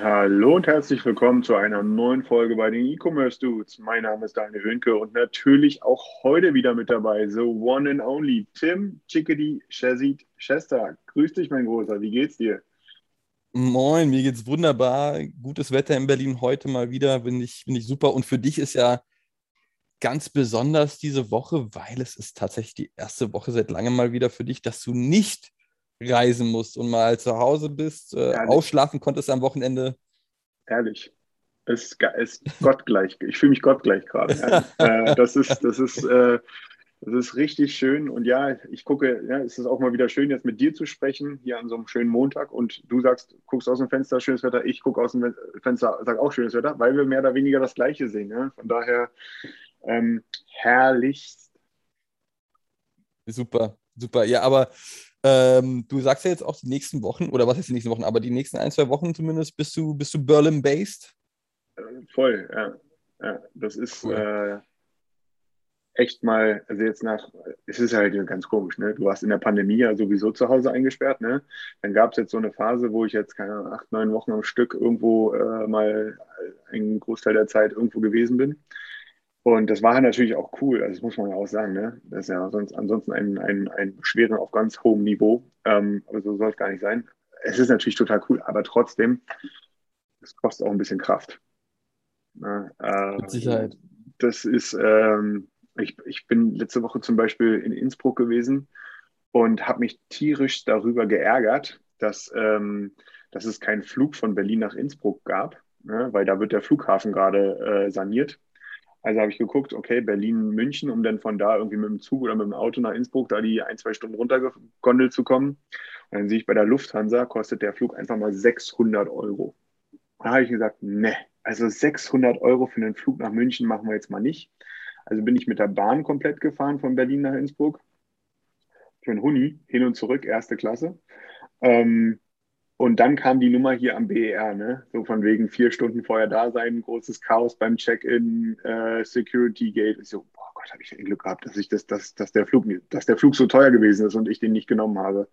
Hallo und herzlich willkommen zu einer neuen Folge bei den E-Commerce Dudes. Mein Name ist Daniel Hönke und natürlich auch heute wieder mit dabei, the one and only Tim Chickadee Shazid Shesta. Grüß dich, mein Großer, wie geht's dir? Moin, mir geht's wunderbar. Gutes Wetter in Berlin heute mal wieder, bin ich, bin ich super. Und für dich ist ja ganz besonders diese Woche, weil es ist tatsächlich die erste Woche seit langem mal wieder für dich, dass du nicht reisen musst und mal zu Hause bist, äh, ausschlafen konntest am Wochenende. Ehrlich, es ist, gottgleich. Ich fühle mich gottgleich gerade. äh, das ist, das ist, äh, das ist richtig schön. Und ja, ich gucke, ja, es ist auch mal wieder schön, jetzt mit dir zu sprechen, hier an so einem schönen Montag. Und du sagst, guckst aus dem Fenster, schönes Wetter. Ich gucke aus dem Fenster, sag auch schönes Wetter, weil wir mehr oder weniger das Gleiche sehen. Ja? Von daher ähm, herrlich. Super, super. Ja, aber ähm, du sagst ja jetzt auch die nächsten Wochen, oder was heißt die nächsten Wochen, aber die nächsten ein, zwei Wochen zumindest bist du, bist du Berlin-based. Voll, ja. ja das ist Cool. äh, echt mal, also jetzt nach, es ist halt ganz komisch, ne? Du warst in der Pandemie ja sowieso zu Hause eingesperrt, ne? Dann gab es jetzt so eine Phase, wo ich jetzt, keine Ahnung, acht, neun Wochen am Stück irgendwo äh, mal einen Großteil der Zeit irgendwo gewesen bin. Und das war natürlich auch cool, also das muss man ja auch sagen, ne? Das ist ja sonst ansonsten ein, ein, ein Beschweren auf ganz hohem Niveau. Ähm, aber so soll es gar nicht sein. Es ist natürlich total cool, aber trotzdem, es kostet auch ein bisschen Kraft. Ne? Äh, Mit Sicherheit. Das ist, ähm, ich, ich bin letzte Woche zum Beispiel in Innsbruck gewesen und habe mich tierisch darüber geärgert, dass, ähm, dass es keinen Flug von Berlin nach Innsbruck gab, ne? weil da wird der Flughafen gerade äh, saniert. Also habe ich geguckt, okay, Berlin, München, um dann von da irgendwie mit dem Zug oder mit dem Auto nach Innsbruck da die ein, zwei Stunden runtergegondelt zu kommen. Und dann sehe ich bei der Lufthansa, kostet der Flug einfach mal 600 Euro. Da habe ich gesagt, ne, also 600 Euro für einen Flug nach München machen wir jetzt mal nicht. Also bin ich mit der Bahn komplett gefahren von Berlin nach Innsbruck. Für einen Huni, hin und zurück, erste Klasse. Ähm, und dann kam die Nummer hier am BER, ne? So von wegen vier Stunden vorher da sein, großes Chaos beim Check-in, äh, Security Gate. Ich so, boah Gott, habe ich ein Glück gehabt, dass ich das, dass, dass der Flug, dass der Flug so teuer gewesen ist und ich den nicht genommen habe.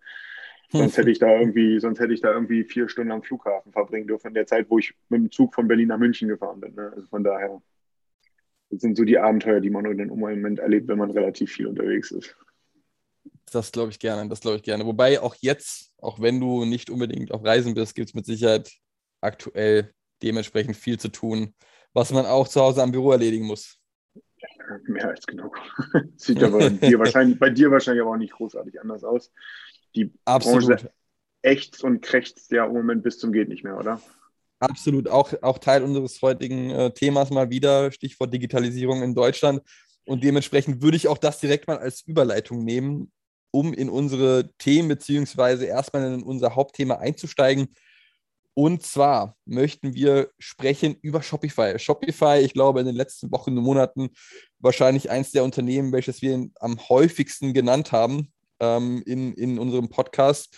Sonst hätte ich da irgendwie, sonst hätte ich da irgendwie vier Stunden am Flughafen verbringen dürfen in der Zeit, wo ich mit dem Zug von Berlin nach München gefahren bin. Ne? Also von daher, das sind so die Abenteuer, die man dann im Moment erlebt, wenn man relativ viel unterwegs ist. Das glaube ich gerne, das glaube ich gerne. Wobei auch jetzt, auch wenn du nicht unbedingt auf Reisen bist, gibt es mit Sicherheit aktuell dementsprechend viel zu tun, was man auch zu Hause am Büro erledigen muss. Mehr als genug. Sieht aber bei dir, wahrscheinlich, bei dir wahrscheinlich aber auch nicht großartig anders aus. Die Absolut. Branche ächzt und krächzt ja im Moment bis zum geht nicht mehr, oder? Absolut, auch, auch Teil unseres heutigen äh, Themas mal wieder, Stichwort Digitalisierung in Deutschland. Und dementsprechend würde ich auch das direkt mal als Überleitung nehmen, um in unsere Themen beziehungsweise erstmal in unser Hauptthema einzusteigen. Und zwar möchten wir sprechen über Shopify. Shopify, ich glaube, in den letzten Wochen und Monaten wahrscheinlich eins der Unternehmen, welches wir am häufigsten genannt haben ähm, in, in unserem Podcast.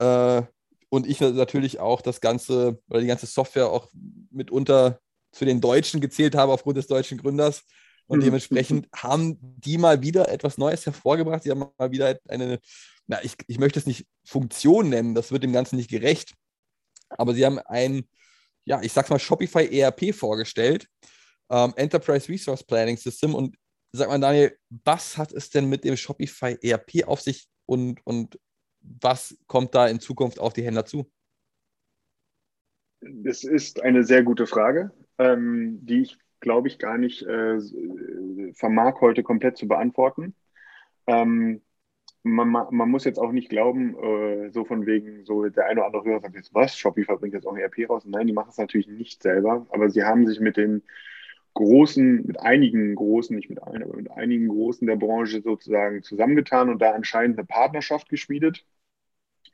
Äh, und ich natürlich auch das Ganze oder die ganze Software auch mitunter zu den Deutschen gezählt habe aufgrund des deutschen Gründers. Und Mhm. dementsprechend haben die mal wieder etwas Neues hervorgebracht. Sie haben mal wieder eine, na, ich, ich möchte es nicht Funktion nennen, das wird dem Ganzen nicht gerecht. Aber sie haben ein, ja, ich sag's mal, Shopify ERP vorgestellt, ähm, Enterprise Resource Planning System. Und sag mal, Daniel, was hat es denn mit dem Shopify ERP auf sich und, und was kommt da in Zukunft auf die Händler zu? Das ist eine sehr gute Frage, ähm, die ich, glaube ich, gar nicht äh, vermag heute komplett zu beantworten. Ähm, man, ma- man muss jetzt auch nicht glauben, äh, so von wegen, so der eine oder andere Hörer sagt jetzt, was, Shopify bringt jetzt auch ein ERP raus. Nein, die machen es natürlich nicht selber, aber sie haben sich mit den großen, mit einigen großen, nicht mit allen, aber mit einigen großen der Branche sozusagen zusammengetan und da anscheinend eine Partnerschaft geschmiedet.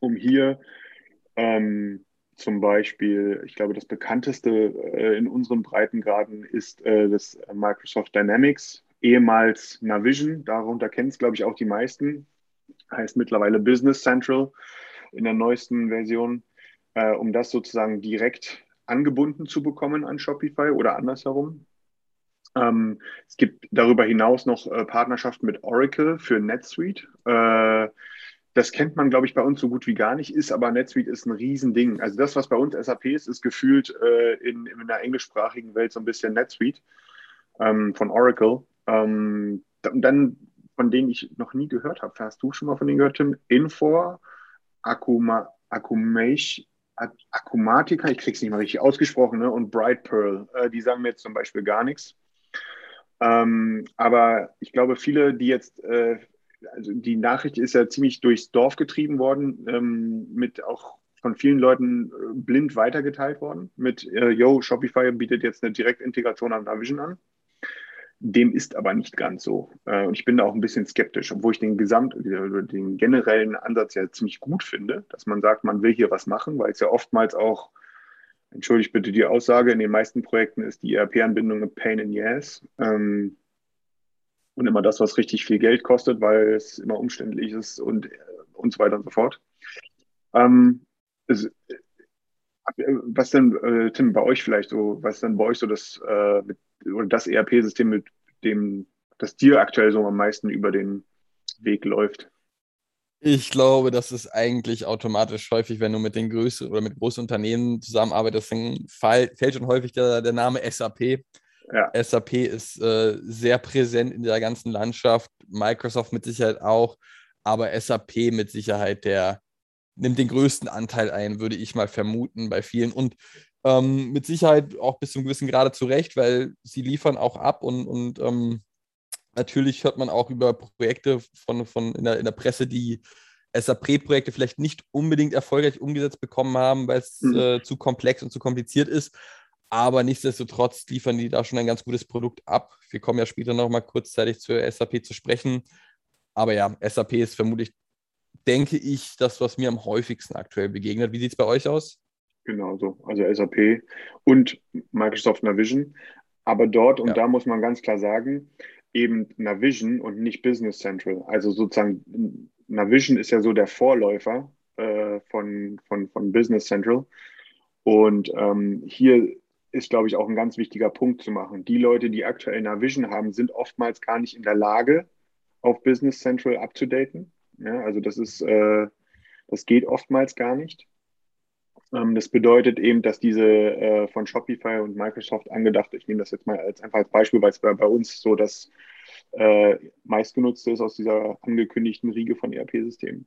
um hier ähm, zum Beispiel, ich glaube, das bekannteste äh, in unseren Breitengraden ist äh, das Microsoft Dynamics, ehemals Navision. Darunter kennen es, glaube ich, auch die meisten. Heißt mittlerweile Business Central in der neuesten Version, äh, um das sozusagen direkt angebunden zu bekommen an Shopify oder andersherum. Ähm, es gibt darüber hinaus noch äh, Partnerschaften mit Oracle für NetSuite. Das kennt man, glaube ich, bei uns so gut wie gar nicht, ist aber NetSuite ist ein Riesending. Also das, was bei uns SAP ist, ist gefühlt äh, in, in der englischsprachigen Welt so ein bisschen NetSuite ähm, von Oracle. Ähm, dann, von denen ich noch nie gehört habe, hast du schon mal von denen gehört, Tim? Infor, Akuma, Akumation, Akumatica, ich kriege es nicht mal richtig ausgesprochen, ne? und Bright Pearl, äh, die sagen mir jetzt zum Beispiel gar nichts. Ähm, aber ich glaube, viele, die jetzt äh, also die Nachricht ist ja ziemlich durchs Dorf getrieben worden, ähm, mit auch von vielen Leuten äh, blind weitergeteilt worden, mit, äh, yo, Shopify bietet jetzt eine Direktintegration an Navision an. Dem ist aber nicht ganz so. Äh, und ich bin da auch ein bisschen skeptisch, obwohl ich den Gesamt, den generellen Ansatz ja ziemlich gut finde, dass man sagt, man will hier was machen, weil es ja oftmals auch, entschuldigt bitte die Aussage, in den meisten Projekten ist die ERP-Anbindung ein Pain in the Ass. Ähm, und immer das, was richtig viel Geld kostet, weil es immer umständlich ist und, und so weiter und so fort. Ähm, es, was denn, äh, Tim, bei euch vielleicht so, was denn bei euch so das, äh, das ERP-System, mit dem, das dir aktuell so am meisten über den Weg läuft? Ich glaube, das ist eigentlich automatisch häufig, wenn du mit den größeren oder mit großen Unternehmen zusammenarbeitest, dann fällt schon häufig der, der Name SAP. Ja. SAP ist äh, sehr präsent in der ganzen Landschaft, Microsoft mit Sicherheit auch, aber SAP mit Sicherheit der nimmt den größten Anteil ein, würde ich mal vermuten bei vielen und ähm, mit Sicherheit auch bis zum gewissen Grade zurecht, weil sie liefern auch ab und, und ähm, natürlich hört man auch über Projekte von, von in, der, in der Presse, die SAP-Projekte vielleicht nicht unbedingt erfolgreich umgesetzt bekommen haben, weil es mhm. äh, zu komplex und zu kompliziert ist. Aber nichtsdestotrotz liefern die da schon ein ganz gutes Produkt ab. Wir kommen ja später noch mal kurzzeitig zur SAP zu sprechen. Aber ja, SAP ist vermutlich, denke ich, das, was mir am häufigsten aktuell begegnet. Wie sieht es bei euch aus? Genau so. Also SAP und Microsoft Navision. Aber dort, und ja. da muss man ganz klar sagen, eben Navision und nicht Business Central. Also sozusagen, Navision ist ja so der Vorläufer äh, von, von, von Business Central. Und ähm, hier ist, glaube ich, auch ein ganz wichtiger Punkt zu machen. Die Leute, die aktuell Navision haben, sind oftmals gar nicht in der Lage, auf Business Central abzudaten. Ja, also das ist, äh, das geht oftmals gar nicht. Ähm, das bedeutet eben, dass diese äh, von Shopify und Microsoft angedacht, ich nehme das jetzt mal als einfach als Beispiel, weil es bei, bei uns so das äh, meistgenutzte ist aus dieser angekündigten Riege von ERP-Systemen.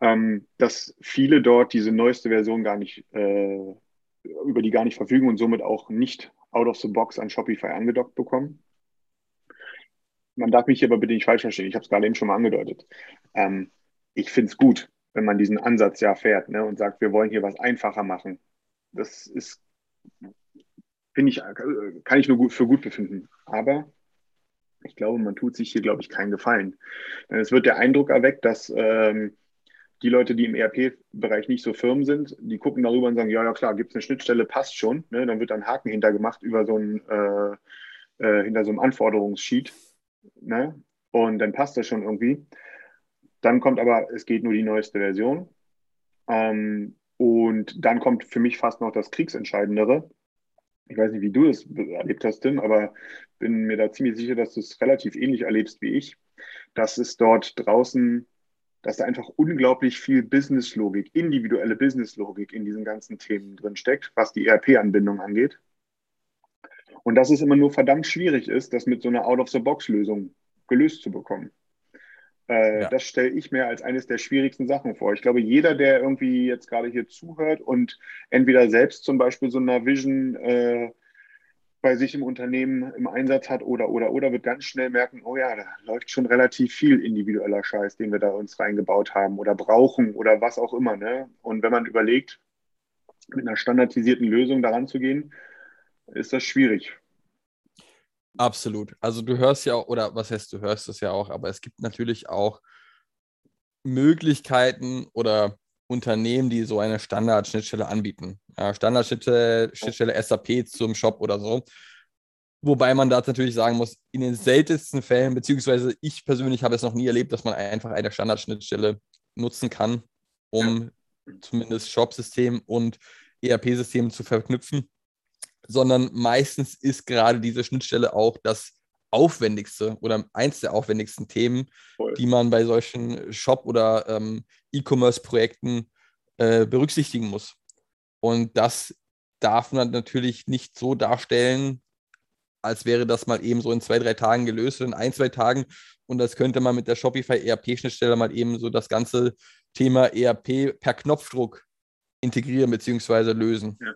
Ähm, dass viele dort diese neueste Version gar nicht äh, über die gar nicht verfügen und somit auch nicht out of the box an Shopify angedockt bekommen. Man darf mich hier aber bitte nicht falsch verstehen. Ich habe es gerade eben schon mal angedeutet. Ähm, ich finde es gut, wenn man diesen Ansatz ja fährt ne, und sagt, wir wollen hier was einfacher machen. Das ist, finde ich, kann ich nur gut, für gut befinden. Aber ich glaube, man tut sich hier, glaube ich, keinen Gefallen. Denn es wird der Eindruck erweckt, dass ähm, die Leute, die im ERP-Bereich nicht so firm sind, die gucken darüber und sagen, ja, ja klar, gibt es eine Schnittstelle, passt schon. Ne? Dann wird ein Haken hintergemacht über so ein, äh, äh, hinter so einem Anforderungssheet. Ne? Und dann passt das schon irgendwie. Dann kommt aber, es geht nur die neueste Version. Ähm, und dann kommt für mich fast noch das Kriegsentscheidendere. Ich weiß nicht, wie du das erlebt hast, Tim, aber bin mir da ziemlich sicher, dass du es relativ ähnlich erlebst wie ich, dass es dort draußen dass da einfach unglaublich viel Businesslogik, individuelle Businesslogik in diesen ganzen Themen drin steckt, was die ERP-Anbindung angeht. Und dass es immer nur verdammt schwierig ist, das mit so einer Out-of-the-Box-Lösung gelöst zu bekommen. Äh, ja. Das stelle ich mir als eines der schwierigsten Sachen vor. Ich glaube, jeder, der irgendwie jetzt gerade hier zuhört und entweder selbst zum Beispiel so einer Vision äh, bei sich im Unternehmen im Einsatz hat oder, oder, oder, wird ganz schnell merken, oh ja, da läuft schon relativ viel individueller Scheiß, den wir da uns reingebaut haben oder brauchen oder was auch immer. Ne? Und wenn man überlegt, mit einer standardisierten Lösung daran zu gehen, ist das schwierig. Absolut. Also du hörst ja oder was heißt, du hörst es ja auch, aber es gibt natürlich auch Möglichkeiten oder Unternehmen, die so eine Standardschnittstelle anbieten. Ja, Standardschnittstelle Schnittstelle SAP zum Shop oder so. Wobei man da natürlich sagen muss, in den seltensten Fällen, beziehungsweise ich persönlich habe es noch nie erlebt, dass man einfach eine Standardschnittstelle nutzen kann, um ja. zumindest Shop-System und ERP-System zu verknüpfen, sondern meistens ist gerade diese Schnittstelle auch das aufwendigste oder eins der aufwendigsten Themen, Voll. die man bei solchen Shop- oder ähm, E-Commerce-Projekten äh, berücksichtigen muss. Und das darf man natürlich nicht so darstellen, als wäre das mal eben so in zwei, drei Tagen gelöst oder in ein, zwei Tagen. Und das könnte man mit der Shopify ERP-Schnittstelle mal eben so das ganze Thema ERP per Knopfdruck integrieren bzw. lösen. Ja.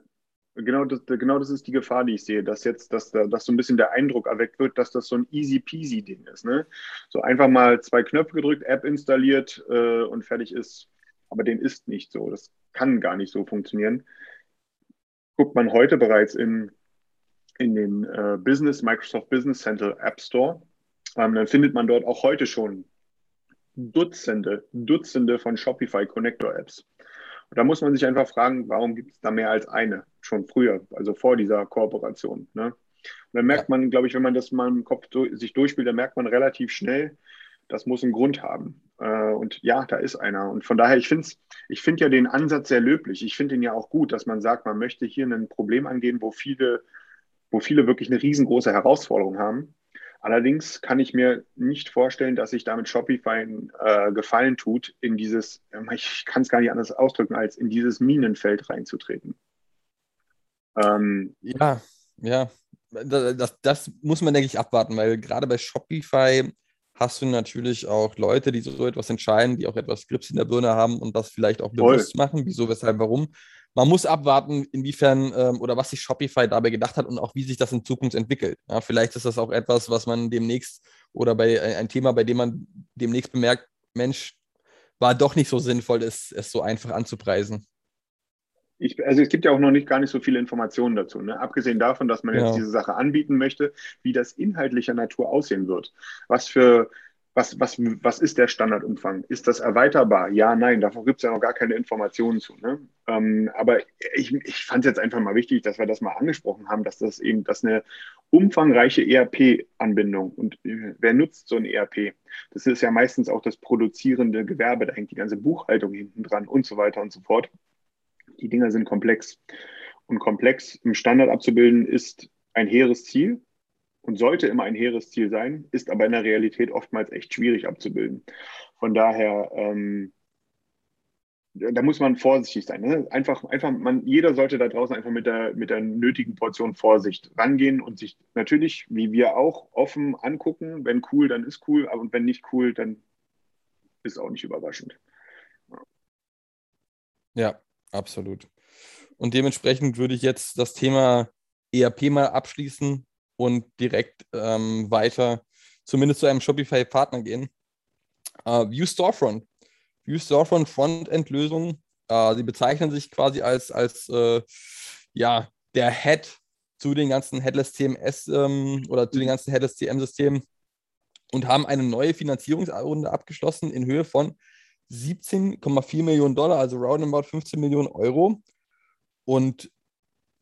Genau das, genau das ist die Gefahr, die ich sehe, dass jetzt dass, dass so ein bisschen der Eindruck erweckt wird, dass das so ein easy peasy Ding ist. Ne? So einfach mal zwei Knöpfe gedrückt, App installiert äh, und fertig ist. Aber dem ist nicht so. Das kann gar nicht so funktionieren. Guckt man heute bereits in, in den äh, Business, Microsoft Business Center App Store, ähm, dann findet man dort auch heute schon Dutzende, Dutzende von Shopify Connector Apps. Und da muss man sich einfach fragen, warum gibt es da mehr als eine schon früher, also vor dieser Kooperation. Ne? Und dann merkt man, glaube ich, wenn man das mal im Kopf do sich durchspielt, dann merkt man relativ schnell, das muss einen Grund haben. Äh, und ja, da ist einer. Und von daher, ich finde ich find ja den Ansatz sehr löblich. Ich finde ihn ja auch gut, dass man sagt, man möchte hier ein Problem angehen, wo viele, wo viele wirklich eine riesengroße Herausforderung haben. Allerdings kann ich mir nicht vorstellen, dass sich damit Shopify äh, Gefallen tut, in dieses, ich kann es gar nicht anders ausdrücken, als in dieses Minenfeld reinzutreten. Ähm, ja, ja. Das, das muss man, denke ich, abwarten, weil gerade bei Shopify hast du natürlich auch Leute, die so etwas entscheiden, die auch etwas Grips in der Birne haben und das vielleicht auch bewusst Voll. machen, wieso, weshalb, warum man muss abwarten, inwiefern ähm, oder was sich Shopify dabei gedacht hat und auch wie sich das in Zukunft entwickelt. Ja, vielleicht ist das auch etwas, was man demnächst oder bei äh, ein Thema, bei dem man demnächst bemerkt, Mensch, war doch nicht so sinnvoll, es, es so einfach anzupreisen. Ich, also es gibt ja auch noch nicht gar nicht so viele Informationen dazu. Ne? Abgesehen davon, dass man jetzt ja. diese Sache anbieten möchte, wie das inhaltlicher Natur aussehen wird. Was für was, was, was ist der Standardumfang? Ist das erweiterbar? Ja, nein, davon gibt es ja noch gar keine Informationen zu. Ne? Ähm, aber ich, ich fand es jetzt einfach mal wichtig, dass wir das mal angesprochen haben, dass das eben, dass eine umfangreiche ERP-Anbindung und äh, wer nutzt so ein ERP? Das ist ja meistens auch das produzierende Gewerbe, da hängt die ganze Buchhaltung hinten dran und so weiter und so fort. Die Dinger sind komplex. Und komplex im Standard abzubilden ist ein hehres Ziel, und sollte immer ein hehres Ziel sein, ist aber in der Realität oftmals echt schwierig abzubilden. Von daher, ähm, da muss man vorsichtig sein. Ne? Einfach, einfach, man, jeder sollte da draußen einfach mit der, mit der nötigen Portion Vorsicht rangehen und sich natürlich, wie wir auch, offen angucken. Wenn cool, dann ist cool, aber wenn nicht cool, dann ist auch nicht überraschend. Ja, absolut. Und dementsprechend würde ich jetzt das Thema ERP mal abschließen und direkt ähm, weiter zumindest zu einem Shopify-Partner gehen. Uh, View Storefront. View Storefront Frontend-Lösung. Uh, sie bezeichnen sich quasi als, als uh, ja, der Head zu den ganzen Headless CMS ähm, oder zu den ganzen Headless CM-Systemen und haben eine neue Finanzierungsrunde abgeschlossen in Höhe von 17,4 Millionen Dollar, also roundabout 15 Millionen Euro. Und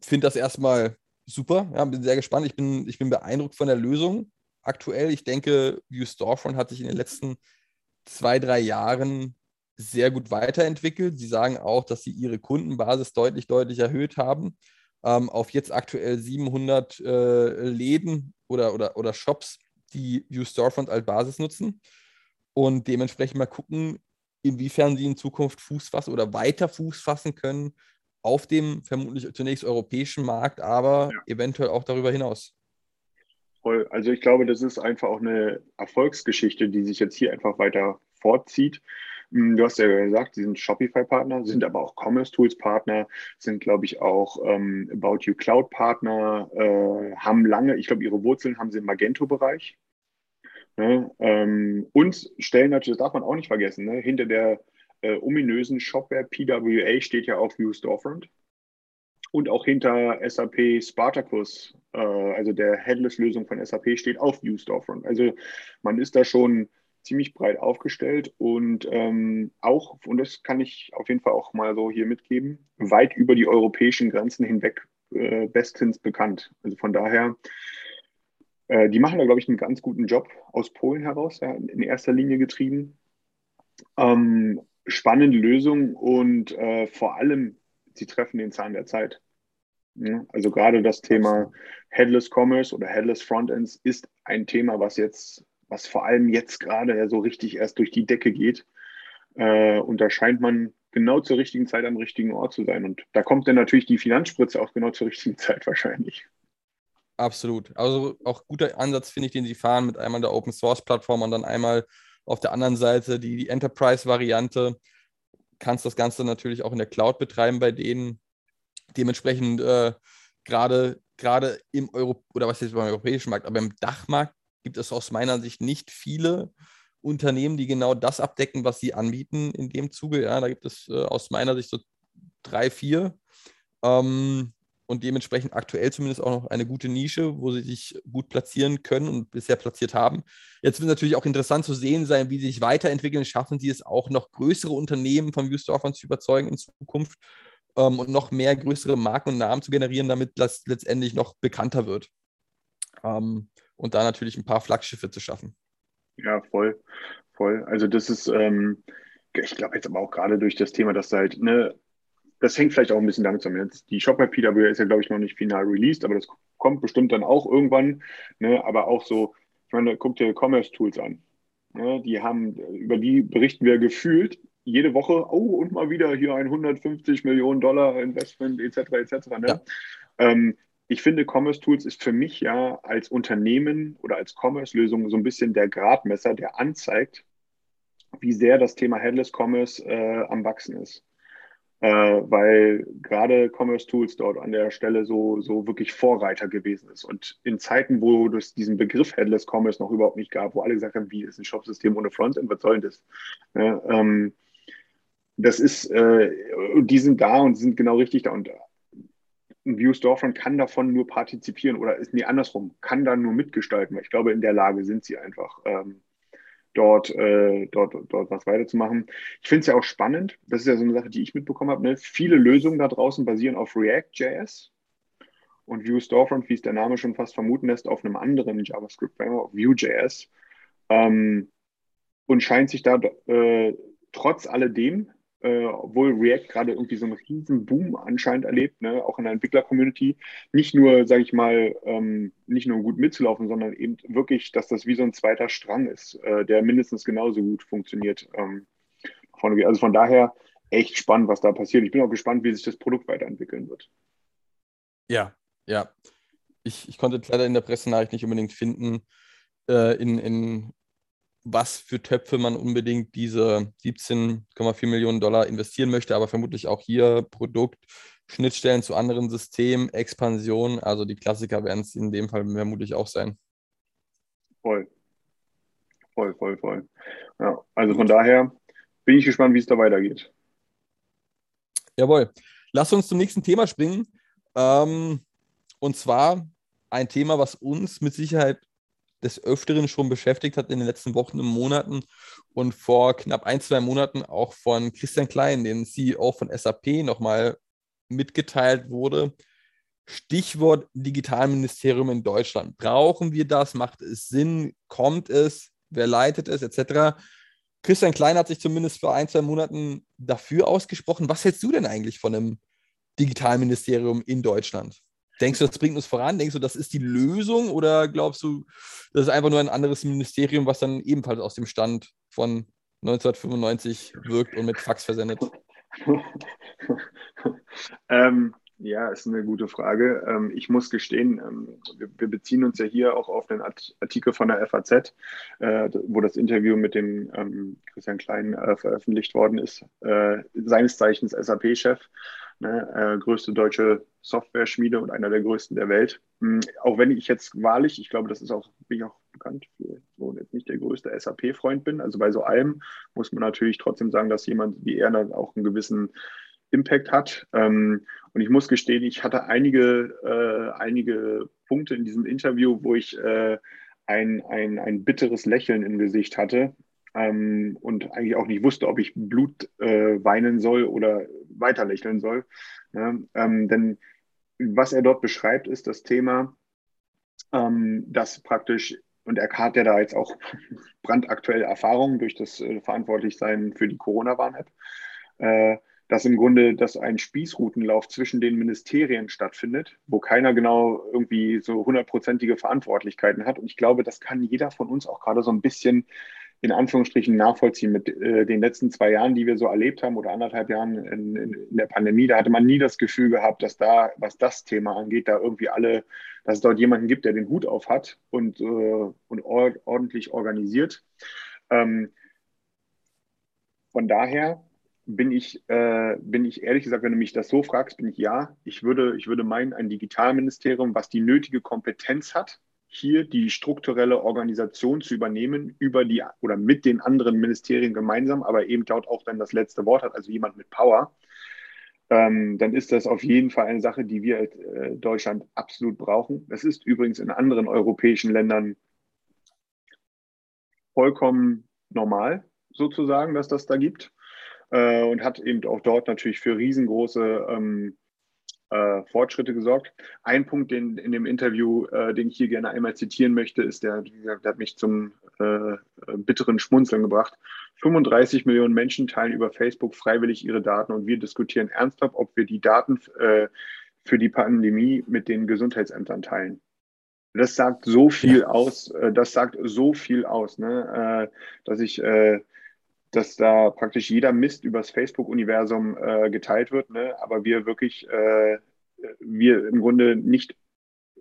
finde das erstmal super. Ja, bin sehr gespannt. Ich bin, ich bin beeindruckt von der Lösung aktuell. Ich denke, View Storefront hat sich in den letzten zwei, drei Jahren sehr gut weiterentwickelt. Sie sagen auch, dass sie ihre Kundenbasis deutlich, deutlich erhöht haben. Ähm, auf jetzt aktuell 700 äh, Läden oder, oder, oder Shops, die View Storefront als Basis nutzen. Und dementsprechend mal gucken, inwiefern sie in Zukunft Fuß fassen oder weiter Fuß fassen können auf dem vermutlich zunächst europäischen Markt, aber ja. eventuell auch darüber hinaus. Voll. Also ich glaube, das ist einfach auch eine Erfolgsgeschichte, die sich jetzt hier einfach weiter fortzieht. Hm, du hast ja gesagt, sie sind Shopify-Partner, sind aber auch Commerce Tools-Partner, sind, glaube ich, auch ähm, About You Cloud-Partner, äh, haben lange, ich glaube, ihre Wurzeln haben sie im Magento-Bereich. Ne? Ähm, und stellen natürlich, das darf man auch nicht vergessen, ne? hinter der äh, ominösen Shopware PWA steht ja auf View Storefront. Und auch hinter SAP Spartacus, äh, also der Headless-Lösung von SAP, steht auf View Storefront. Also man ist da schon ziemlich breit aufgestellt und ähm, auch, und das kann ich auf jeden Fall auch mal so hier mitgeben, weit über die europäischen Grenzen hinweg äh, bestens bekannt. Also von daher, äh, die machen da, glaube ich, einen ganz guten Job aus Polen heraus, ja, in erster Linie getrieben. Ähm, spannende Lösung und äh, vor allem, sie treffen den Zahn der Zeit. Ja, also gerade das Thema Headless Commerce oder Headless Frontends ist ein Thema, was jetzt, was vor allem jetzt gerade ja so richtig erst durch die Decke geht. Äh, und da scheint man genau zur richtigen Zeit am richtigen Ort zu sein. Und da kommt dann natürlich die Finanzspritze auch genau zur richtigen Zeit wahrscheinlich. Absolut. Also auch guter Ansatz, finde ich, den Sie fahren mit einmal der Open Source Plattform und dann einmal auf der anderen Seite die, die Enterprise-Variante. Kannst das Ganze natürlich auch in der Cloud betreiben bei denen. Dementsprechend äh, gerade gerade im Euro oder was jetzt beim europäischen Markt, aber im Dachmarkt gibt es aus meiner Sicht nicht viele Unternehmen, die genau das abdecken, was sie anbieten in dem Zuge. Ja, da gibt es äh, aus meiner Sicht so drei, vier. Ähm, und dementsprechend aktuell zumindest auch noch eine gute Nische, wo sie sich gut platzieren können und bisher platziert haben. Jetzt wird natürlich auch interessant zu sehen sein, wie sie sich weiterentwickeln. Schaffen sie es auch noch größere Unternehmen von Viewstorfern zu überzeugen in Zukunft ähm, und noch mehr größere Marken und Namen zu generieren, damit das letztendlich noch bekannter wird. Ähm, und da natürlich ein paar Flaggschiffe zu schaffen. Ja, voll, voll. Also das ist, ähm, ich glaube jetzt aber auch gerade durch das Thema, dass halt, ne, das hängt vielleicht auch ein bisschen damit zusammen. Jetzt die Shopware PWA ist ja, glaube ich, noch nicht final released, aber das kommt bestimmt dann auch irgendwann. Ne? Aber auch so, ich meine, guck dir Commerce Tools an. Ne? Die haben, über die berichten wir gefühlt jede Woche, oh, und mal wieder hier ein 150 Millionen Dollar Investment, etc., etc. Ne? Ja. Ähm, ich finde, Commerce Tools ist für mich ja als Unternehmen oder als Commerce-Lösung so ein bisschen der Gradmesser, der anzeigt, wie sehr das Thema Headless Commerce äh, am Wachsen ist äh, weil gerade Commerce Tools dort an der Stelle so, so wirklich Vorreiter gewesen ist. Und in Zeiten, wo es diesen Begriff Headless Commerce noch überhaupt nicht gab, wo alle gesagt haben, wie ist ein Shopsystem ohne Frontend, was soll das? Ja, ähm, das ist, äh, die sind da und sind genau richtig da. Und ein View Storefront kann davon nur partizipieren oder ist nie andersrum, kann da nur mitgestalten, weil ich glaube, in der Lage sind sie einfach. Ähm, dort, äh, dort, dort was weiterzumachen. Ich finde es ja auch spannend, das ist ja so eine Sache, die ich mitbekommen habe. Ne? Viele Lösungen da draußen basieren auf React.js und Vue Storefront, wie es der Name schon fast vermuten lässt, auf einem anderen JavaScript-Framework, Vue.js. Ähm, und scheint sich da äh, trotz alledem äh, obwohl React gerade irgendwie so einen riesen Boom anscheinend erlebt, ne, auch in der Entwickler-Community, nicht nur, sage ich mal, ähm, nicht nur gut mitzulaufen, sondern eben wirklich, dass das wie so ein zweiter Strang ist, äh, der mindestens genauso gut funktioniert. Ähm, also von daher echt spannend, was da passiert. Ich bin auch gespannt, wie sich das Produkt weiterentwickeln wird. Ja, ja. Ich, ich konnte leider in der Pressenachricht nicht unbedingt finden, äh, in, in was für Töpfe man unbedingt diese 17,4 Millionen Dollar investieren möchte, aber vermutlich auch hier Produkt, Schnittstellen zu anderen Systemen, Expansion, also die Klassiker werden es in dem Fall vermutlich auch sein. Voll. Voll, voll, voll. Ja, also von daher bin ich gespannt, wie es da weitergeht. Jawohl. Lass uns zum nächsten Thema springen. Ähm, und zwar ein Thema, was uns mit Sicherheit des Öfteren schon beschäftigt hat in den letzten Wochen und Monaten und vor knapp ein, zwei Monaten auch von Christian Klein, dem CEO von SAP, nochmal mitgeteilt wurde. Stichwort Digitalministerium in Deutschland. Brauchen wir das? Macht es Sinn? Kommt es? Wer leitet es? Etc. Christian Klein hat sich zumindest vor ein, zwei Monaten dafür ausgesprochen. Was hältst du denn eigentlich von einem Digitalministerium in Deutschland? Denkst du, das bringt uns voran? Denkst du, das ist die Lösung? Oder glaubst du, das ist einfach nur ein anderes Ministerium, was dann ebenfalls aus dem Stand von 1995 wirkt und mit Fax versendet? ähm, ja, ist eine gute Frage. Ähm, ich muss gestehen, ähm, wir, wir, beziehen uns ja hier auch auf den Artikel von der FAZ, äh, wo das Interview mit dem ähm, Christian Klein äh, veröffentlicht worden ist, äh, seines Zeichens SAP-Chef ne, äh, größte deutsche Software-Schmiede und einer der größten der Welt. Mhm, auch wenn ich jetzt wahrlich, ich glaube, das ist auch, bin ich auch bekannt für, so jetzt nicht der größte SAP-Freund bin. Also bei so allem muss man natürlich trotzdem sagen, dass jemand wie er dann auch einen gewissen Impact hat. Ähm, und ich muss gestehen, ich hatte einige, äh, einige Punkte in diesem Interview, wo ich äh, ein, ein, ein bitteres Lächeln im Gesicht hatte, ähm, und eigentlich auch nicht wusste, ob ich Blut äh, weinen soll oder weiter lächeln soll. Ne? Ähm, denn was er dort beschreibt, ist das Thema, ähm, dass praktisch, und er hat ja da jetzt auch brandaktuelle Erfahrungen durch das äh, Verantwortlichsein für die Corona-Warn-App, äh, dass im Grunde dass ein Spießrutenlauf zwischen den Ministerien stattfindet, wo keiner genau irgendwie so hundertprozentige Verantwortlichkeiten hat. Und ich glaube, das kann jeder von uns auch gerade so ein bisschen in Anführungsstrichen nachvollziehen mit äh, den letzten zwei Jahren, die wir so erlebt haben oder anderthalb Jahren in, in, in, der Pandemie. Da hatte man nie das Gefühl gehabt, dass da, was das Thema angeht, da irgendwie alle, dass es dort jemanden gibt, der den Hut auf hat und, äh, und ordentlich organisiert. Ähm, von daher bin ich, äh, bin ich ehrlich gesagt, wenn du mich das so fragst, bin ich ja. Ich würde, ich würde meinen, ein Digitalministerium, was die nötige Kompetenz hat, hier die strukturelle Organisation zu übernehmen über die oder mit den anderen Ministerien gemeinsam, aber eben dort auch dann das letzte Wort hat, also jemand mit Power, ähm, dann ist das auf jeden Fall eine Sache, die wir äh, Deutschland absolut brauchen. Das ist übrigens in anderen europäischen Ländern vollkommen normal, sozusagen, dass das da gibt. Äh, und hat eben auch dort natürlich für riesengroße ähm, äh, Fortschritte gesorgt. Ein Punkt den, in dem Interview, äh, den ich hier gerne einmal zitieren möchte, ist der, der hat mich zum äh, bitteren Schmunzeln gebracht. 35 Millionen Menschen teilen über Facebook freiwillig ihre Daten und wir diskutieren ernsthaft, ob wir die Daten äh, für die Pandemie mit den Gesundheitsämtern teilen. Das sagt so viel aus, äh, das sagt so viel aus, ne? Äh, dass ich dass da praktisch jeder Mist übers Facebook-Universum äh, geteilt wird, ne? aber wir wirklich, äh, wir im Grunde nicht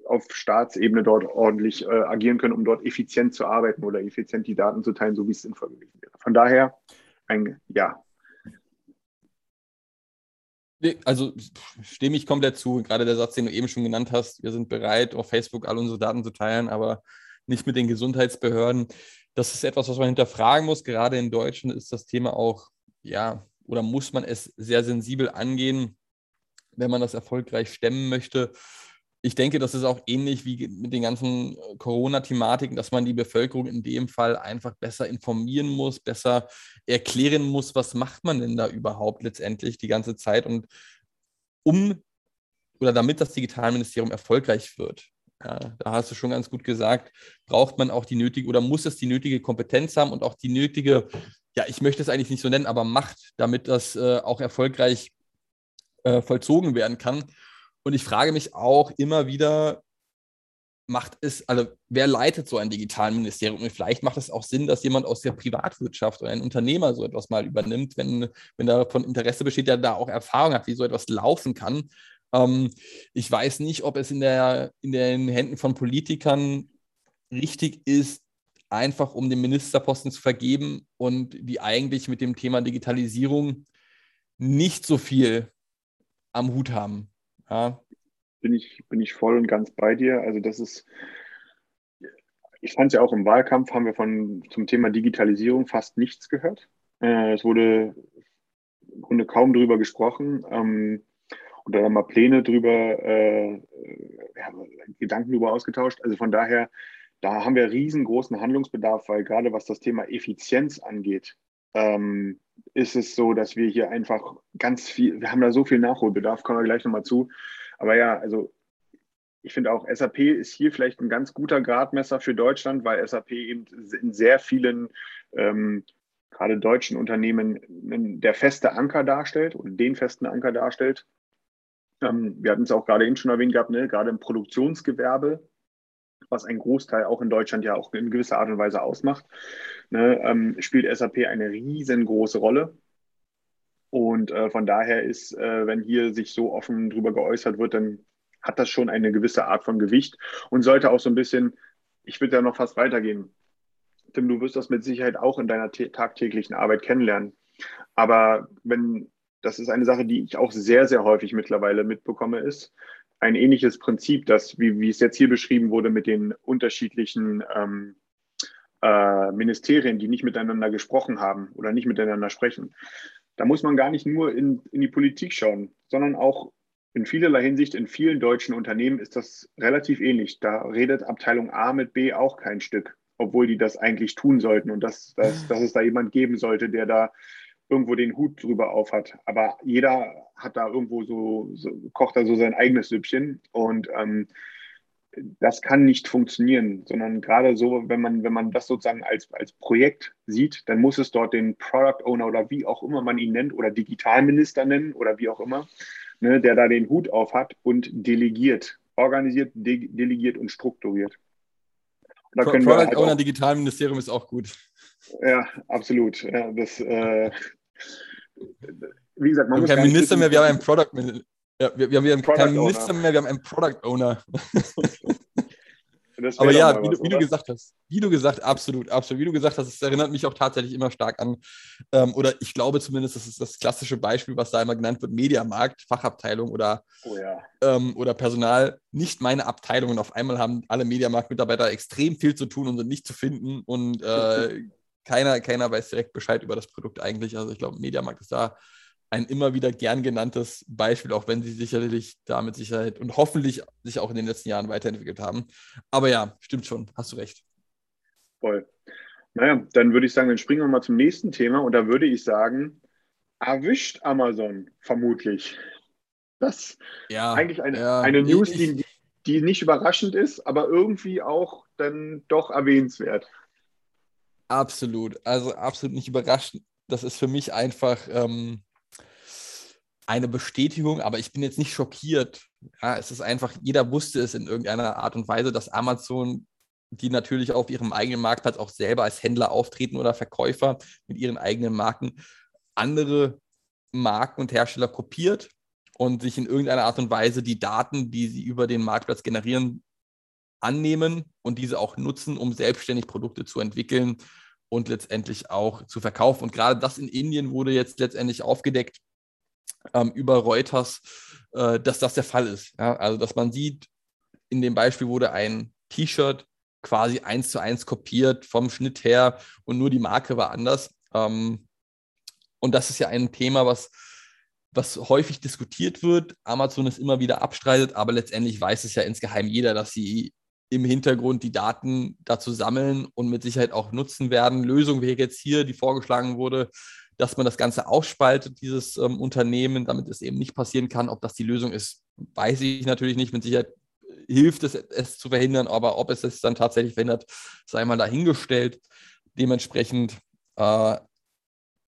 auf Staatsebene dort ordentlich äh, agieren können, um dort effizient zu arbeiten oder effizient die Daten zu teilen, so wie es sinnvoll gewesen wäre. Von daher ein Ja. Also stimme ich komplett zu. Gerade der Satz, den du eben schon genannt hast, wir sind bereit, auf Facebook all unsere Daten zu teilen, aber nicht mit den Gesundheitsbehörden das ist etwas, was man hinterfragen muss. Gerade in Deutschland ist das Thema auch, ja, oder muss man es sehr sensibel angehen, wenn man das erfolgreich stemmen möchte. Ich denke, das ist auch ähnlich wie mit den ganzen Corona-Thematiken, dass man die Bevölkerung in dem Fall einfach besser informieren muss, besser erklären muss, was macht man denn da überhaupt letztendlich die ganze Zeit und um oder damit das Digitalministerium erfolgreich wird, ja, da hast du schon ganz gut gesagt, braucht man auch die nötige oder muss es die nötige Kompetenz haben und auch die nötige, ja, ich möchte es eigentlich nicht so nennen, aber Macht, damit das äh, auch erfolgreich äh, vollzogen werden kann. Und ich frage mich auch immer wieder, macht es, also wer leitet so ein Digitalministerium? Und vielleicht macht es auch Sinn, dass jemand aus der Privatwirtschaft oder ein Unternehmer so etwas mal übernimmt, wenn, wenn davon Interesse besteht, der da auch Erfahrung hat, wie so etwas laufen kann. Ähm, ich weiß nicht, ob es in, der, in den Händen von Politikern richtig ist, einfach um den Ministerposten zu vergeben und die eigentlich mit dem Thema Digitalisierung nicht so viel am Hut haben. Ja. Bin, ich, bin ich voll und ganz bei dir. Also das ist, ich fand es ja auch im Wahlkampf, haben wir von zum Thema Digitalisierung fast nichts gehört. Äh, es wurde im Grunde kaum darüber gesprochen. Ähm, da mal Pläne drüber, äh, ja, Gedanken darüber ausgetauscht. Also von daher, da haben wir riesengroßen Handlungsbedarf, weil gerade was das Thema Effizienz angeht, ähm, ist es so, dass wir hier einfach ganz viel, wir haben da so viel Nachholbedarf, kommen wir gleich nochmal zu. Aber ja, also ich finde auch, SAP ist hier vielleicht ein ganz guter Gradmesser für Deutschland, weil SAP eben in sehr vielen ähm, gerade deutschen Unternehmen der feste Anker darstellt und den festen Anker darstellt. Ähm, wir hatten es auch gerade eben schon erwähnt gehabt, ne? gerade im Produktionsgewerbe, was ein Großteil auch in Deutschland ja auch in gewisser Art und Weise ausmacht, ne? ähm, spielt SAP eine riesengroße Rolle. Und äh, von daher ist, äh, wenn hier sich so offen drüber geäußert wird, dann hat das schon eine gewisse Art von Gewicht und sollte auch so ein bisschen, ich würde ja noch fast weitergehen. Tim, du wirst das mit Sicherheit auch in deiner tagtäglichen Arbeit kennenlernen. Aber wenn das ist eine Sache, die ich auch sehr, sehr häufig mittlerweile mitbekomme, ist ein ähnliches Prinzip, das, wie, wie es jetzt hier beschrieben wurde, mit den unterschiedlichen ähm, äh, Ministerien, die nicht miteinander gesprochen haben oder nicht miteinander sprechen. Da muss man gar nicht nur in, in die Politik schauen, sondern auch in vielerlei Hinsicht in vielen deutschen Unternehmen ist das relativ ähnlich. Da redet Abteilung A mit B auch kein Stück. obwohl die das eigentlich tun sollten und dass, dass, dass es da jemand geben sollte, der da irgendwo den Hut drüber auf hat. Aber jeder hat da irgendwo so, so kocht da so sein eigenes Süppchen und ähm, das kann nicht funktionieren, sondern gerade so, wenn man, wenn man das sozusagen als, als Projekt sieht, dann muss es dort den Product Owner oder wie auch immer man ihn nennt oder Digitalminister nennen oder wie auch immer, ne, der da den Hut auf hat und delegiert, organisiert, de delegiert und strukturiert. Und Pro Product halt Owner Digitalministerium ist auch gut. Ja, absolut. Ja, das, äh, wie gesagt, man wir muss kein Minister mehr, wir haben einen Product ja, wir, wir, haben keinen Minister mehr, wir haben einen Product Owner. Aber ja, wie, was, du, wie du, gesagt hast, wie du gesagt, absolut, absolut, wie du gesagt hast, es erinnert mich auch tatsächlich immer stark an, ähm, oder ich glaube zumindest, das ist das klassische Beispiel, was da immer genannt wird, Mediamarkt, Fachabteilung oder, oh ja. ähm, oder Personal, nicht meine Abteilung und auf einmal haben alle Mediamarkt-Mitarbeiter extrem viel zu tun und sind nicht zu finden und äh, keiner, keiner weiß direkt Bescheid über das Produkt eigentlich. Also ich glaube, Mediamarkt ist da ein immer wieder gern genanntes Beispiel, auch wenn sie sicherlich da mit Sicherheit und hoffentlich sich auch in den letzten Jahren weiterentwickelt haben. Aber ja, stimmt schon, hast du recht. Voll. Naja, dann würde ich sagen, dann springen wir mal zum nächsten Thema und da würde ich sagen, erwischt Amazon vermutlich. Das ja, eigentlich eine, ja, eine News, ich, die, die nicht überraschend ist, aber irgendwie auch dann doch erwähnenswert. Absolut, also absolut nicht überraschend. Das ist für mich einfach ähm, eine Bestätigung, aber ich bin jetzt nicht schockiert. Ja, es ist einfach, jeder wusste es in irgendeiner Art und Weise, dass Amazon, die natürlich auf ihrem eigenen Marktplatz auch selber als Händler auftreten oder Verkäufer mit ihren eigenen Marken, andere Marken und Hersteller kopiert und sich in irgendeiner Art und Weise die Daten, die sie über den Marktplatz generieren, annehmen und diese auch nutzen, um selbstständig Produkte zu entwickeln und letztendlich auch zu verkaufen. Und gerade das in Indien wurde jetzt letztendlich aufgedeckt ähm, über Reuters, äh, dass das der Fall ist. Ja? Also, dass man sieht, in dem Beispiel wurde ein T-Shirt quasi eins zu eins kopiert vom Schnitt her und nur die Marke war anders. Ähm, und das ist ja ein Thema, was, was häufig diskutiert wird. Amazon es immer wieder abstreitet, aber letztendlich weiß es ja insgeheim jeder, dass sie im Hintergrund die Daten dazu sammeln und mit Sicherheit auch nutzen werden. Lösung wäre jetzt hier, die vorgeschlagen wurde, dass man das Ganze aufspaltet, dieses ähm, Unternehmen, damit es eben nicht passieren kann. Ob das die Lösung ist, weiß ich natürlich nicht. Mit Sicherheit hilft es, es zu verhindern, aber ob es es dann tatsächlich verhindert, sei mal dahingestellt. Dementsprechend äh,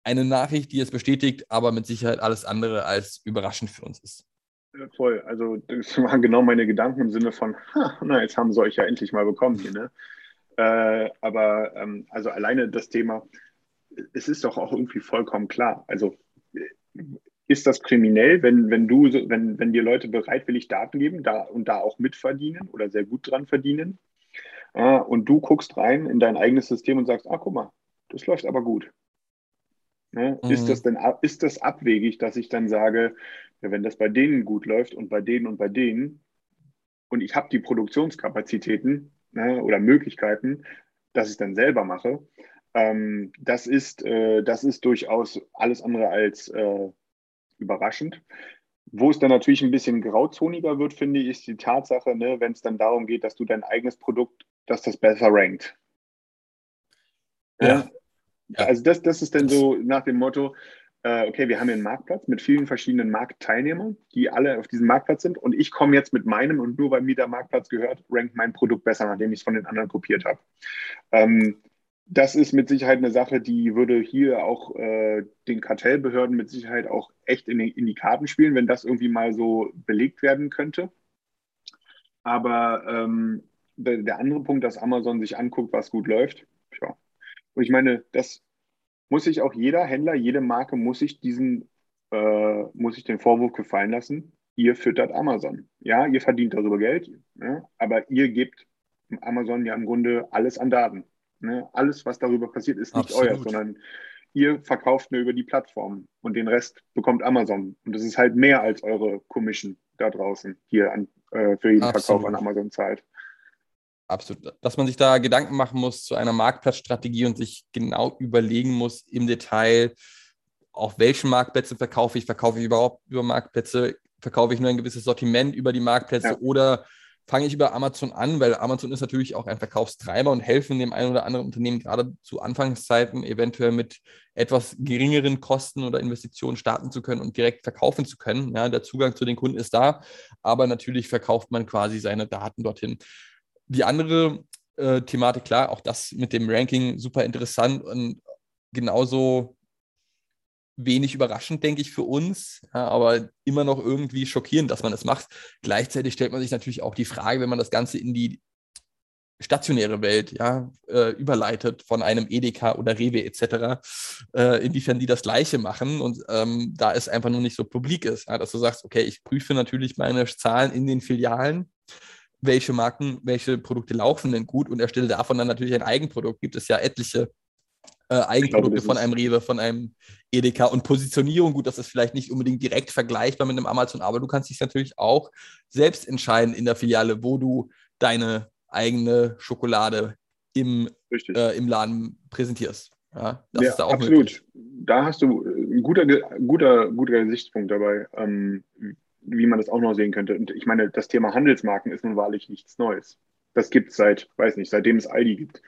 eine Nachricht, die es bestätigt, aber mit Sicherheit alles andere als überraschend für uns ist. Voll. Also das waren genau meine Gedanken im Sinne von, ha, na, jetzt haben sie euch ja endlich mal bekommen hier, ne? Äh, aber ähm, also alleine das Thema, es ist doch auch irgendwie vollkommen klar. Also ist das kriminell, wenn, wenn du, wenn, wenn dir Leute bereitwillig Daten geben da, und da auch mitverdienen oder sehr gut dran verdienen? Äh, und du guckst rein in dein eigenes System und sagst, ah, guck mal, das läuft aber gut. Ne? Mhm. Ist das denn ist das abwegig, dass ich dann sage, ja, wenn das bei denen gut läuft und bei denen und bei denen und ich habe die Produktionskapazitäten ne, oder Möglichkeiten, dass ich es dann selber mache, ähm, das, ist, äh, das ist durchaus alles andere als äh, überraschend. Wo es dann natürlich ein bisschen grauzoniger wird, finde ich, ist die Tatsache, ne, wenn es dann darum geht, dass du dein eigenes Produkt, dass das besser rankt. Ja. ja. Also das, das ist dann so nach dem Motto, okay, wir haben hier einen Marktplatz mit vielen verschiedenen Marktteilnehmern, die alle auf diesem Marktplatz sind und ich komme jetzt mit meinem und nur weil mir der Marktplatz gehört, rankt mein Produkt besser, nachdem ich es von den anderen kopiert habe. Ähm, das ist mit Sicherheit eine Sache, die würde hier auch äh, den Kartellbehörden mit Sicherheit auch echt in die, in die, Karten spielen, wenn das irgendwie mal so belegt werden könnte. Aber ähm, der, der, andere Punkt, dass Amazon sich anguckt, was gut läuft, ja. Und ich meine, das muss sich auch jeder Händler, jede Marke muss sich diesen, äh, muss sich den Vorwurf gefallen lassen. Ihr füttert Amazon. Ja, ihr verdient darüber Geld, ja, aber ihr gebt Amazon ja im Grunde alles an Daten. Ne? Alles, was darüber passiert, ist nicht Absolut. euer, sondern ihr verkauft nur über die Plattform und den Rest bekommt Amazon. Und das ist halt mehr als eure Commission da draußen hier an, äh, für jeden Absolut. Verkauf an Amazon zahlt. Absolut. Dass man sich da Gedanken machen muss zu einer Marktplatzstrategie und sich genau überlegen muss im Detail, auf welchen Marktplätzen verkaufe ich, verkaufe ich überhaupt über Marktplätze, verkaufe ich nur ein gewisses Sortiment über die Marktplätze ja. oder fange ich über Amazon an, weil Amazon ist natürlich auch ein Verkaufstreiber und helfen dem einen oder anderen Unternehmen gerade zu Anfangszeiten eventuell mit etwas geringeren Kosten oder Investitionen starten zu können und direkt verkaufen zu können. Ja, der Zugang zu den Kunden ist da, aber natürlich verkauft man quasi seine Daten dorthin. Die andere äh, Thematik, klar, auch das mit dem Ranking super interessant und genauso wenig überraschend, denke ich, für uns, ja, aber immer noch irgendwie schockierend, dass man das macht. Gleichzeitig stellt man sich natürlich auch die Frage, wenn man das Ganze in die stationäre Welt ja, äh, überleitet von einem Edeka oder Rewe etc., äh, inwiefern die das Gleiche machen und ähm, da es einfach nur nicht so publik ist, ja, dass du sagst, okay, ich prüfe natürlich meine Zahlen in den Filialen, welche Marken, welche Produkte laufen denn gut und erstelle davon dann natürlich ein Eigenprodukt. Gibt es ja etliche äh, Eigenprodukte glaube, von einem Rewe, von einem Edeka und Positionierung. Gut, das ist vielleicht nicht unbedingt direkt vergleichbar mit einem Amazon, aber du kannst dich natürlich auch selbst entscheiden in der Filiale, wo du deine eigene Schokolade im, äh, im Laden präsentierst. Ja, das ja, ist da auch absolut. Möglich. Da hast du ein guter, guter, guter Gesichtspunkt dabei, ähm, wie man das auch noch sehen könnte. Und ich meine, das Thema Handelsmarken ist nun wahrlich nichts Neues. Das gibt es seit, weiß nicht, seitdem es Aldi gibt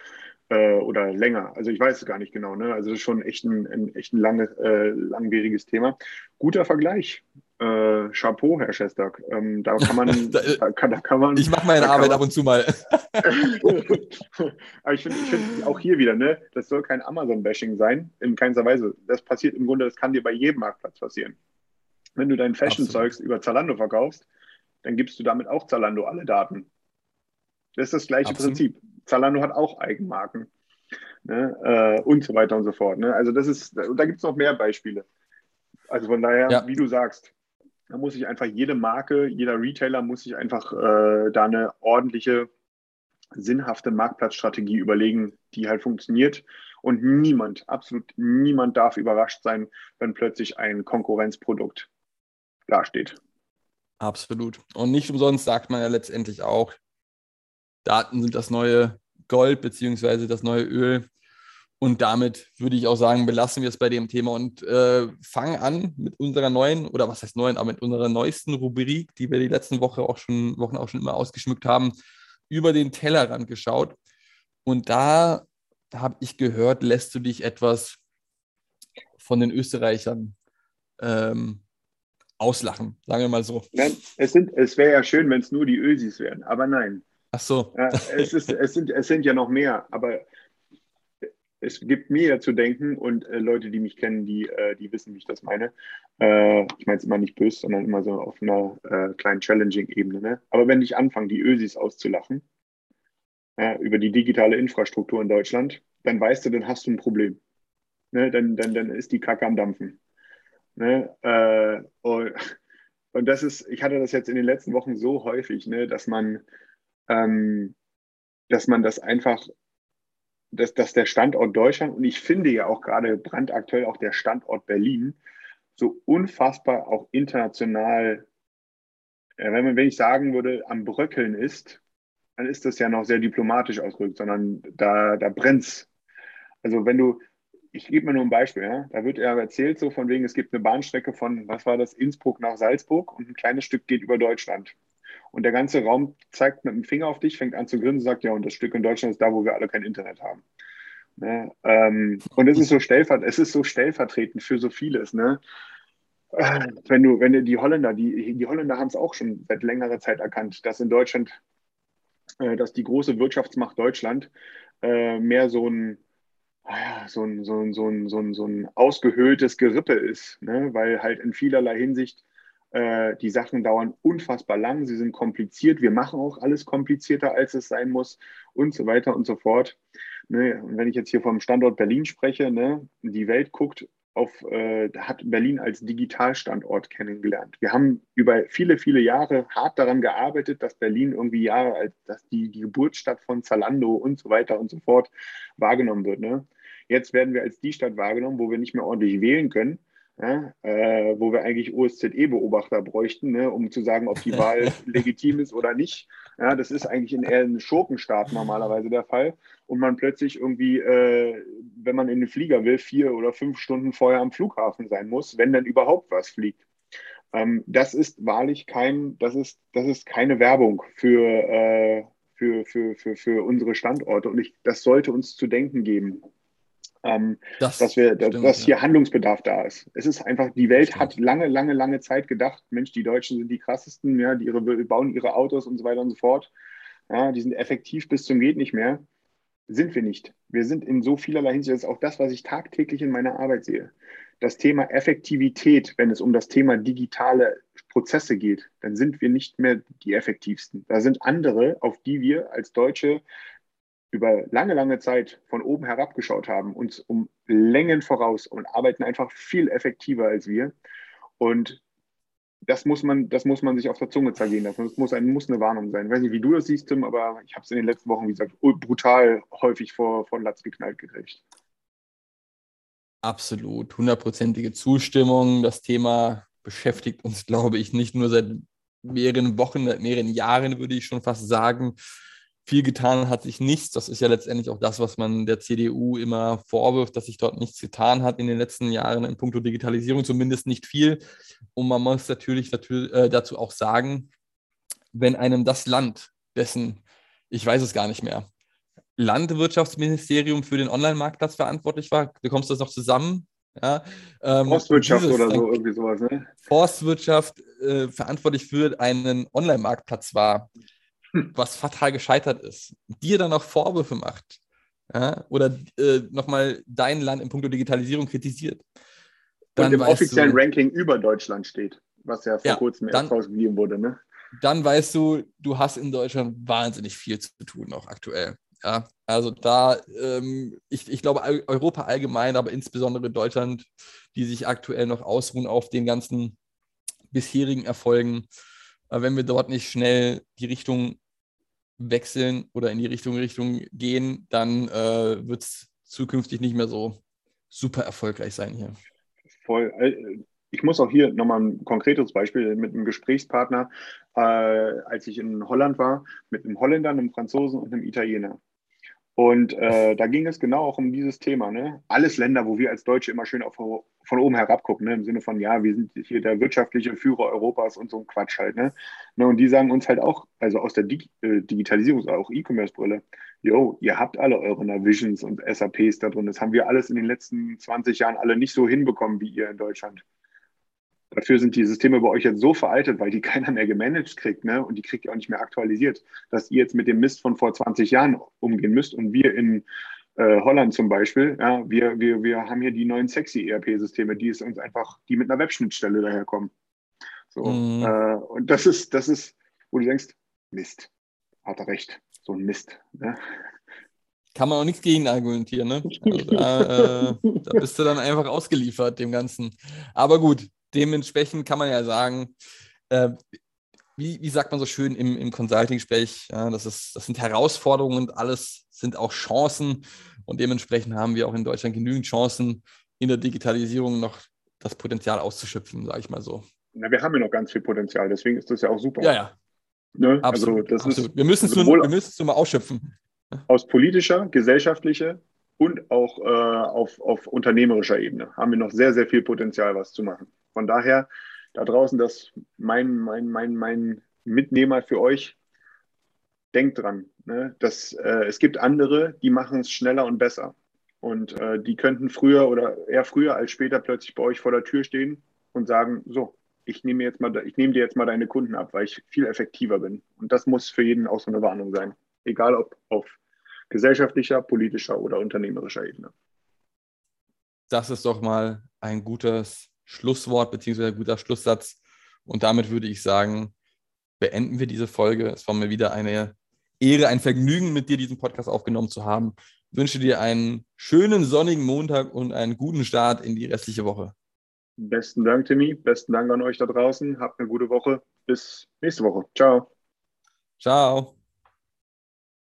äh, oder länger. Also ich weiß es gar nicht genau. Ne? Also das ist schon echt ein, ein echt ein lange, äh, langwieriges Thema. Guter Vergleich. Äh, Chapeau, Herr Schestak. Ähm, da kann man, da, kann, da kann man. Ich mache meine Arbeit man, ab und zu mal. Aber ich finde find auch hier wieder, ne, das soll kein Amazon-Bashing sein, in keinster Weise. Das passiert im Grunde, das kann dir bei jedem Marktplatz passieren. Wenn du dein Fashion-Zeugs über Zalando verkaufst, dann gibst du damit auch Zalando alle Daten. Das ist das gleiche Absolut. Prinzip. Zalando hat auch Eigenmarken ne? äh, und so weiter und so fort. Ne? Also das ist, da gibt es noch mehr Beispiele. Also von daher, ja. wie du sagst, da muss sich einfach jede Marke, jeder Retailer muss sich einfach äh, da eine ordentliche, sinnhafte Marktplatzstrategie überlegen, die halt funktioniert. Und niemand, absolut niemand darf überrascht sein, wenn plötzlich ein Konkurrenzprodukt dasteht. Absolut. Und nicht umsonst sagt man ja letztendlich auch, Daten sind das neue Gold beziehungsweise das neue Öl. Und damit würde ich auch sagen, belassen wir es bei dem Thema und äh, fangen an mit unserer neuen, oder was heißt neuen, aber mit unserer neuesten Rubrik, die wir die letzten Woche auch schon, Wochen auch schon immer ausgeschmückt haben, über den Tellerrand geschaut. Und da habe ich gehört, lässt du dich etwas von den Österreichern ähm, auslachen, sagen wir mal so. Nein, es, es wäre ja schön, wenn es nur die Ösis wären, aber nein. Ach so. Ja, es, ist, es, sind, es sind ja noch mehr, aber es gibt mir ja zu denken und äh, Leute, die mich kennen, die, äh, die wissen, wie ich das meine. Äh, ich meine es immer nicht böse, sondern immer so auf einer äh, kleinen Challenging-Ebene. Ne? Aber wenn ich anfange, die Ösis auszulachen über die digitale Infrastruktur in Deutschland, dann weißt du, dann hast du ein Problem. Ne? Dann, dann, dann ist die Kacke am Dampfen. Ne? Äh, und, und das ist, ich hatte das jetzt in den letzten Wochen so häufig, ne, dass man ähm, dass man das einfach, dass, dass der Standort Deutschland und ich finde ja auch gerade brandaktuell auch der Standort Berlin so unfassbar auch international, äh, wenn man, wenn ich sagen würde, am Bröckeln ist, dann ist das ja noch sehr diplomatisch ausgedrückt, sondern da, da brennt's. Also wenn du, ich gebe mir nur ein Beispiel, ja? da wird ja erzählt, so von wegen, es gibt eine Bahnstrecke von, was war das, Innsbruck nach Salzburg und ein kleines Stück geht über Deutschland. Und der ganze Raum zeigt mit dem Finger auf dich, fängt an zu grinsen, sagt, ja, und das Stück in Deutschland ist da, wo wir alle kein Internet haben. Ne? Ähm, und es ist, so stellvert es ist so stellvertretend für so vieles. Ne? Äh, wenn du, wenn du die Holländer, die, die Holländer haben es auch schon seit längerer Zeit erkannt, dass in Deutschland, äh, dass die große Wirtschaftsmacht Deutschland äh, mehr so ein, so ein, so ein, so ein, so ein, so ein ausgehöhltes Gerippe ist, ne? weil halt in vielerlei Hinsicht äh, die Sachen dauern unfassbar lang, sie sind kompliziert, wir machen auch alles komplizierter, als es sein muss und so weiter und so fort. Ne? Und wenn ich jetzt hier vom Standort Berlin spreche, ne? die Welt guckt auf, äh, hat Berlin als Digitalstandort kennengelernt. Wir haben über viele, viele Jahre hart daran gearbeitet, dass Berlin irgendwie Jahre als dass die, die Geburtsstadt von Zalando und so weiter und so fort wahrgenommen wird. Ne? Jetzt werden wir als die Stadt wahrgenommen, wo wir nicht mehr ordentlich wählen können ja, äh, wo wir eigentlich OSZE-Beobachter bräuchten, ne, um zu sagen, ob die Wahl legitim ist oder nicht. Ja, das ist eigentlich in eher einem Schurkenstaat normalerweise der Fall. Und man plötzlich irgendwie, äh, wenn man in den Flieger will, vier oder fünf Stunden vorher am Flughafen sein muss, wenn dann überhaupt was fliegt. Ähm, das ist wahrlich kein, das ist, das ist keine Werbung für, äh, für, für, für, für unsere Standorte. Und ich, das sollte uns zu denken geben. Ähm, das dass, wir, stimmt, dass hier ja. Handlungsbedarf da ist. Es ist einfach, die Welt hat lange, lange, lange Zeit gedacht, Mensch, die Deutschen sind die krassesten, ja, die ihre, bauen ihre Autos und so weiter und so fort. Ja, die sind effektiv bis zum geht nicht mehr. Sind wir nicht. Wir sind in so vielerlei Hinsicht, das ist auch das, was ich tagtäglich in meiner Arbeit sehe. Das Thema Effektivität, wenn es um das Thema digitale Prozesse geht, dann sind wir nicht mehr die effektivsten. Da sind andere, auf die wir als Deutsche über lange, lange Zeit von oben herabgeschaut haben, uns um Längen voraus und arbeiten einfach viel effektiver als wir. Und das muss man, das muss man sich auf der Zunge zergehen lassen. Das muss, ein, muss eine Warnung sein. Ich weiß nicht, wie du das siehst, Tim, aber ich habe es in den letzten Wochen, wie gesagt, brutal häufig vor, vor Latz geknallt gekriegt. Absolut, hundertprozentige Zustimmung. Das Thema beschäftigt uns, glaube ich, nicht nur seit mehreren Wochen, seit mehreren Jahren, würde ich schon fast sagen viel getan hat sich nichts. Das ist ja letztendlich auch das, was man der CDU immer vorwirft, dass sich dort nichts getan hat in den letzten Jahren in puncto Digitalisierung, zumindest nicht viel. Und man muss natürlich, natürlich äh, dazu auch sagen, wenn einem das Land, dessen, ich weiß es gar nicht mehr, Landwirtschaftsministerium für den Online-Marktplatz verantwortlich war, bekommst du das noch zusammen? Ja, ähm, Forstwirtschaft dieses, oder so, irgendwie sowas, ne? Forstwirtschaft äh, verantwortlich für einen Online-Marktplatz war was fatal gescheitert ist, dir dann auch Vorwürfe macht ja, oder äh, nochmal dein Land in puncto Digitalisierung kritisiert. Dann Und im offiziellen du, Ranking über Deutschland steht, was ja vor ja, kurzem erst rausgegeben wurde. Ne? Dann weißt du, du hast in Deutschland wahnsinnig viel zu tun, auch aktuell. Ja, also da, ähm, ich, ich glaube, Europa allgemein, aber insbesondere Deutschland, die sich aktuell noch ausruhen auf den ganzen bisherigen Erfolgen, äh, wenn wir dort nicht schnell die Richtung wechseln oder in die Richtung, Richtung gehen, dann äh, wird es zukünftig nicht mehr so super erfolgreich sein hier. Voll. Äh, ich muss auch hier nochmal ein konkretes Beispiel mit einem Gesprächspartner, äh, als ich in Holland war, mit einem Holländer, einem Franzosen und einem Italiener. Und äh, da ging es genau auch um dieses Thema. Ne? Alles Länder, wo wir als Deutsche immer schön auf, von oben herab gucken, ne? im Sinne von, ja, wir sind hier der wirtschaftliche Führer Europas und so ein Quatsch halt. Ne? ne und die sagen uns halt auch, also aus der Dig äh, Digitalisierungs-, auch E-Commerce-Brille, yo, ihr habt alle eure Navisions und SAPs da drin. Das haben wir alles in den letzten 20 Jahren alle nicht so hinbekommen wie ihr in Deutschland. Dafür sind die Systeme bei euch jetzt so veraltet, weil die keiner mehr gemanagt kriegt, ne? Und die kriegt ihr auch nicht mehr aktualisiert, dass ihr jetzt mit dem Mist von vor 20 Jahren umgehen müsst. Und wir in äh, Holland zum Beispiel, ja, wir, wir, wir haben hier die neuen sexy ERP-Systeme, die ist uns einfach, die mit einer Webschnittstelle daherkommen. So, mhm. äh, und das ist, das ist, wo du denkst, Mist, hat er recht, so ein Mist. Ne? Kann man auch nichts gegen argumentieren, ne? Also da, äh, da bist du dann einfach ausgeliefert dem Ganzen. Aber gut, dementsprechend kann man ja sagen, äh, wie, wie, sagt man so schön im, im Consulting-Gespräch, ja, das, ist, das sind Herausforderungen und alles sind auch Chancen. Und dementsprechend haben wir auch in Deutschland genügend Chancen, in der Digitalisierung noch das Potenzial auszuschöpfen, sage ich mal so. Na, wir haben ja noch ganz viel Potenzial, deswegen ist das ja auch super. Ja, ja. Ne? Absolut, also absolut. Ist, wir müssen es nur, wir müssen es nur mal ausschöpfen. Aus politischer, gesellschaftlicher und auch äh, auf, auf unternehmerischer Ebene haben wir noch sehr, sehr viel Potenzial, was zu machen. Von daher, da draußen, das mein, mein, mein, mein Mitnehmer für euch, denkt dran, ne, dass äh, es gibt andere, die machen es schneller und besser. Und äh, die könnten früher oder eher früher als später plötzlich bei euch vor der Tür stehen und sagen, so, ich nehme jetzt mal, ich nehme dir jetzt mal deine Kunden ab, weil ich viel effektiver bin. Und das muss für jeden auch so eine Warnung sein. Egal ob auf gesellschaftlicher, politischer oder unternehmerischer Ebene. Das ist doch mal ein gutes Schlusswort bzw. ein guter Schlusssatz. Und damit würde ich sagen, beenden wir diese Folge. Es war mir wieder eine Ehre, ein Vergnügen, mit dir diesen Podcast aufgenommen zu haben. Ich wünsche dir einen schönen sonnigen Montag und einen guten Start in die restliche Woche. Besten Dank, Timmy. Besten Dank an euch da draußen. Habt eine gute Woche. Bis nächste Woche. Ciao. Ciao.